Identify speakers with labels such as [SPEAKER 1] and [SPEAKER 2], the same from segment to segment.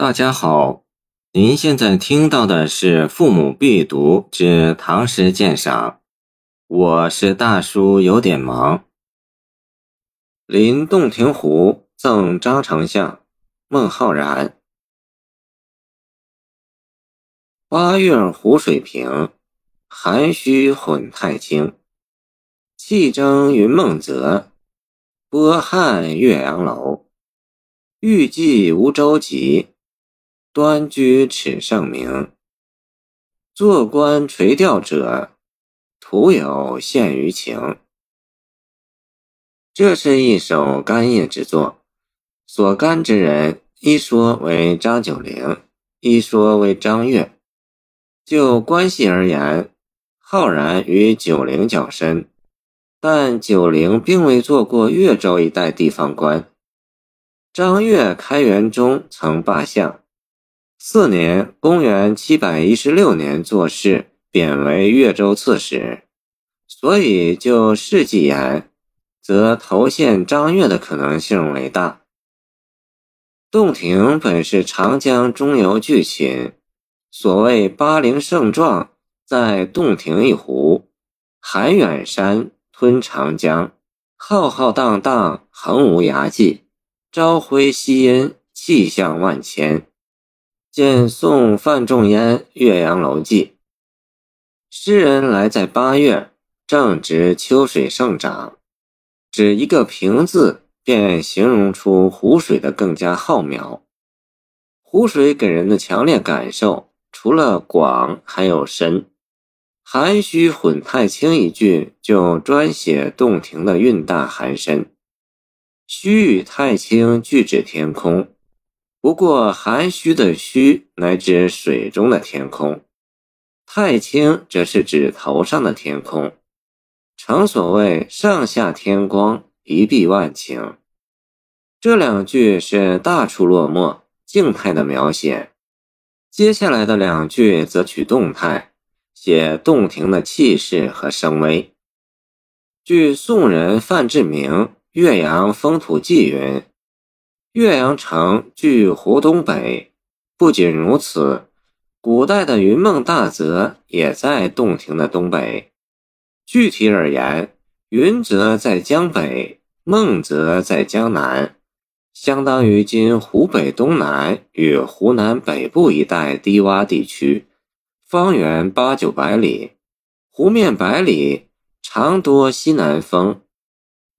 [SPEAKER 1] 大家好，您现在听到的是《父母必读之唐诗鉴赏》，我是大叔，有点忙。临洞庭湖赠张丞相，孟浩然。八月湖水平，涵虚混太清。气蒸云梦泽，波撼岳阳楼。欲济无舟楫。端居耻圣明，做官垂钓者，徒有羡鱼情。这是一首干谒之作，所干之人，一说为张九龄，一说为张悦。就关系而言，浩然与九龄较深，但九龄并未做过越州一带地方官。张悦开元中曾罢相。四年，公元七百一十六年做事，贬为越州刺史。所以就事迹言，则投献张悦的可能性为大。洞庭本是长江中游巨群，所谓巴陵胜状，在洞庭一湖，含远山，吞长江，浩浩荡荡，横无涯际，朝晖夕阴，气象万千。见宋范仲淹《岳阳楼记》，诗人来在八月，正值秋水盛涨，只一个“平”字，便形容出湖水的更加浩渺。湖水给人的强烈感受，除了广，还有深。含虚混太清一句，就专写洞庭的韵大含深。虚与太清俱指天空。不过，含虚的虚乃指水中的天空，太清则是指头上的天空。诚所谓上下天光，一碧万顷。这两句是大处落墨，静态的描写。接下来的两句则取动态，写洞庭的气势和声威。据宋人范志明《岳阳风土记》云。岳阳城距湖东北，不仅如此，古代的云梦大泽也在洞庭的东北。具体而言，云泽在江北，梦泽在江南，相当于今湖北东南与湖南北部一带低洼地区，方圆八九百里，湖面百里，常多西南风，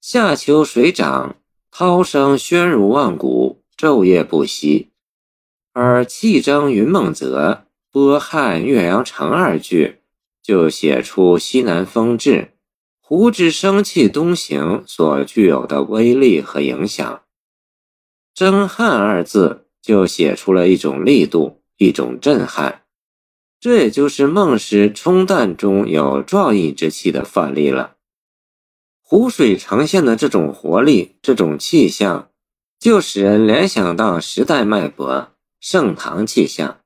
[SPEAKER 1] 夏秋水涨。涛声喧如万古，昼夜不息；而气蒸云梦泽，波撼岳阳城二句，就写出西南风至，湖之生气东行所具有的威力和影响。蒸撼二字就写出了一种力度，一种震撼。这也就是孟诗冲淡中有壮意之气的范例了。湖水呈现的这种活力、这种气象，就使人联想到时代脉搏、盛唐气象。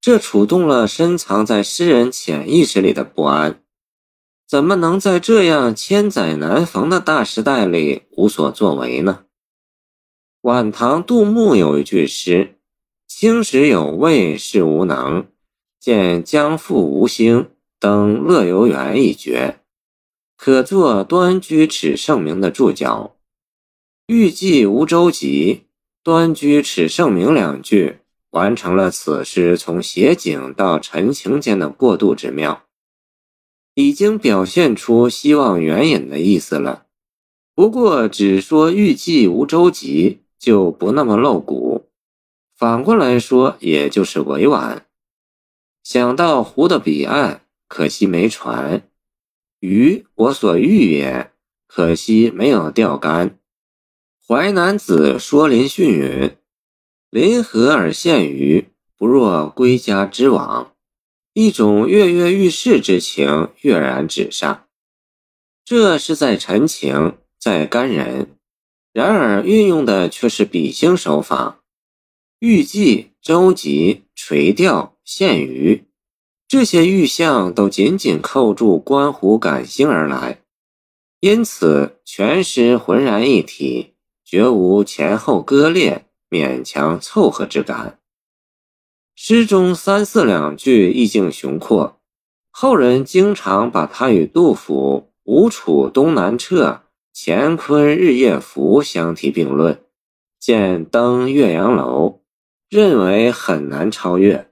[SPEAKER 1] 这触动了深藏在诗人潜意识里的不安。怎么能在这样千载难逢的大时代里无所作为呢？晚唐杜牧有一句诗：“青史有味是无能，见江父无心登乐游原一绝。”可作端居耻圣明的注脚，欲济无舟楫，端居耻圣明两句，完成了此诗从写景到陈情间的过渡之妙，已经表现出希望援引的意思了。不过，只说欲济无舟楫就不那么露骨，反过来说，也就是委婉。想到湖的彼岸，可惜没船。鱼，我所欲也，可惜没有钓竿。《淮南子·说林训》云：“临河而羡鱼，不若归家之往。”一种跃跃欲试之情跃然纸上。这是在陈情，在干人，然而运用的却是比兴手法，欲济、舟楫、垂钓、羡鱼。这些预象都紧紧扣住观湖感兴而来，因此全诗浑然一体，绝无前后割裂、勉强凑合之感。诗中三四两句意境雄阔，后人经常把它与杜甫“吴楚东南坼，乾坤日夜浮”相提并论，见《登岳阳楼》，认为很难超越。